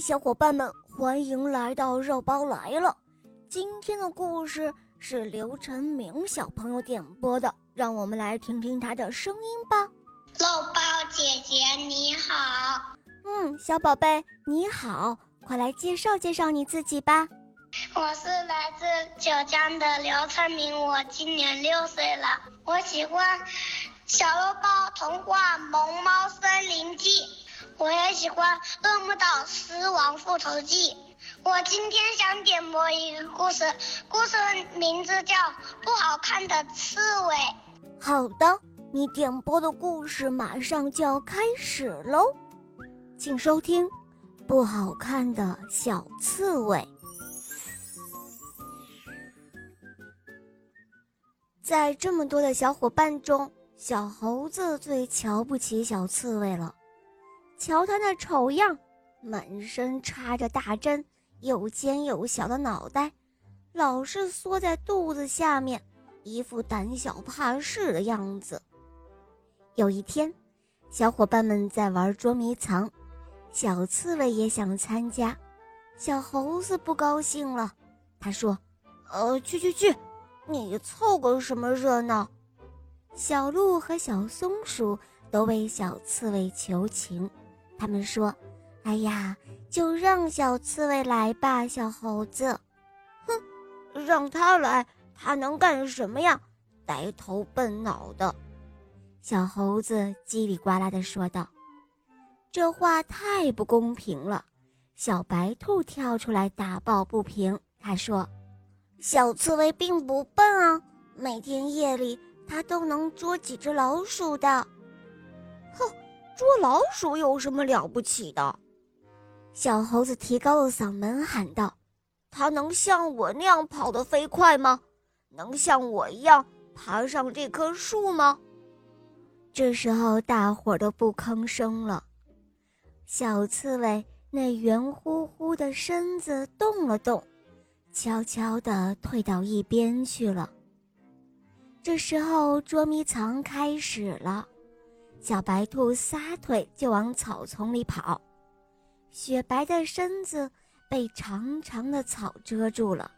小伙伴们，欢迎来到肉包来了。今天的故事是刘晨明小朋友点播的，让我们来听听他的声音吧。肉包姐姐你好，嗯，小宝贝你好，快来介绍介绍你自己吧。我是来自九江的刘晨明，我今年六岁了，我喜欢《小肉包童话萌猫森林记》。我也喜欢《恶魔岛狮王复仇记》。我今天想点播一个故事，故事名字叫《不好看的刺猬》。好的，你点播的故事马上就要开始喽，请收听《不好看的小刺猬》。在这么多的小伙伴中，小猴子最瞧不起小刺猬了。瞧他那丑样，满身插着大针，又尖又小的脑袋，老是缩在肚子下面，一副胆小怕事的样子。有一天，小伙伴们在玩捉迷藏，小刺猬也想参加，小猴子不高兴了，他说：“呃，去去去，你凑个什么热闹？”小鹿和小松鼠都为小刺猬求情。他们说：“哎呀，就让小刺猬来吧，小猴子。”哼，让他来，他能干什么呀？呆头笨脑的。小猴子叽里呱啦地说道：“这话太不公平了。”小白兔跳出来打抱不平，他说：“小刺猬并不笨啊，每天夜里它都能捉几只老鼠的。”哼。捉老鼠有什么了不起的？小猴子提高了嗓门喊道：“它能像我那样跑得飞快吗？能像我一样爬上这棵树吗？”这时候，大伙儿都不吭声了。小刺猬那圆乎乎的身子动了动，悄悄地退到一边去了。这时候，捉迷藏开始了。小白兔撒腿就往草丛里跑，雪白的身子被长长的草遮住了。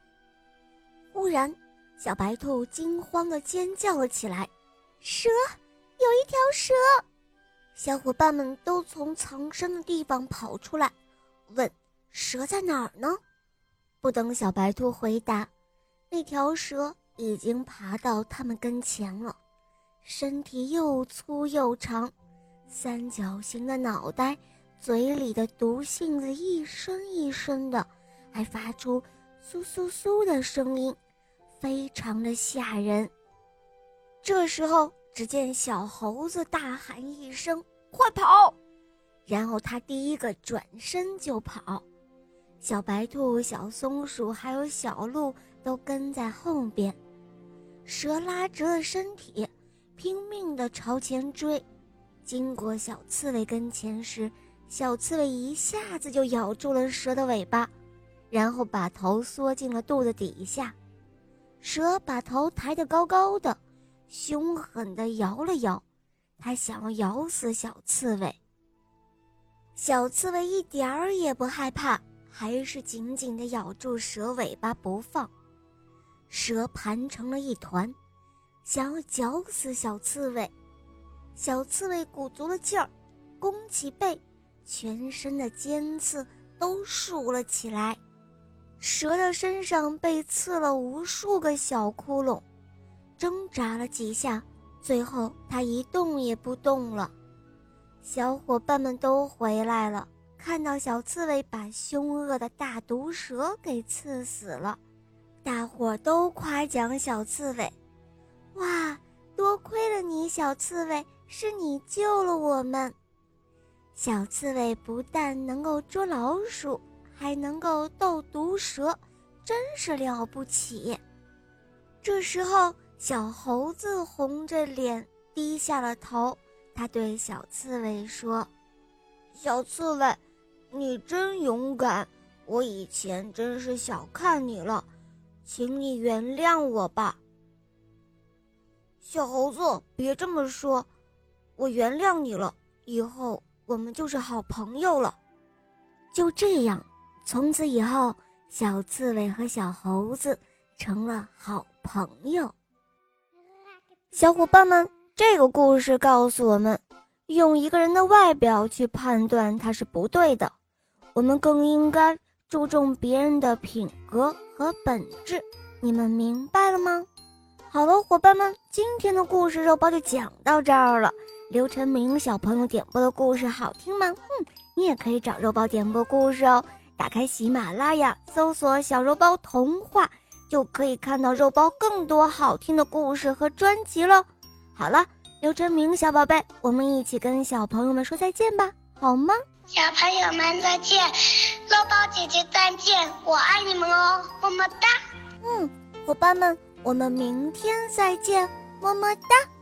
忽然，小白兔惊慌地尖叫了起来：“蛇！有一条蛇！”小伙伴们都从藏身的地方跑出来，问：“蛇在哪儿呢？”不等小白兔回答，那条蛇已经爬到他们跟前了。身体又粗又长，三角形的脑袋，嘴里的毒信子一声一声的，还发出簌簌簌的声音，非常的吓人。这时候，只见小猴子大喊一声：“快跑！”然后他第一个转身就跑，小白兔、小松鼠还有小鹿都跟在后边，蛇拉直了身体。拼命地朝前追，经过小刺猬跟前时，小刺猬一下子就咬住了蛇的尾巴，然后把头缩进了肚子底下。蛇把头抬得高高的，凶狠地摇了摇，它想要咬死小刺猬。小刺猬一点儿也不害怕，还是紧紧地咬住蛇尾巴不放。蛇盘成了一团。想要绞死小刺猬，小刺猬鼓足了劲儿，弓起背，全身的尖刺都竖了起来。蛇的身上被刺了无数个小窟窿，挣扎了几下，最后它一动也不动了。小伙伴们都回来了，看到小刺猬把凶恶的大毒蛇给刺死了，大伙都夸奖小刺猬。哇，多亏了你，小刺猬，是你救了我们。小刺猬不但能够捉老鼠，还能够斗毒蛇，真是了不起。这时候，小猴子红着脸低下了头，他对小刺猬说：“小刺猬，你真勇敢，我以前真是小看你了，请你原谅我吧。”小猴子，别这么说，我原谅你了。以后我们就是好朋友了。就这样，从此以后，小刺猬和小猴子成了好朋友。小伙伴们，这个故事告诉我们，用一个人的外表去判断他是不对的，我们更应该注重别人的品格和本质。你们明白了吗？好了，伙伴们，今天的故事肉包就讲到这儿了。刘晨明小朋友点播的故事好听吗？嗯，你也可以找肉包点播故事哦。打开喜马拉雅，搜索“小肉包童话”，就可以看到肉包更多好听的故事和专辑了。好了，刘晨明小宝贝，我们一起跟小朋友们说再见吧，好吗？小朋友们再见，肉包姐姐再见，我爱你们哦，么么哒。嗯，伙伴们。我们明天再见，么么哒。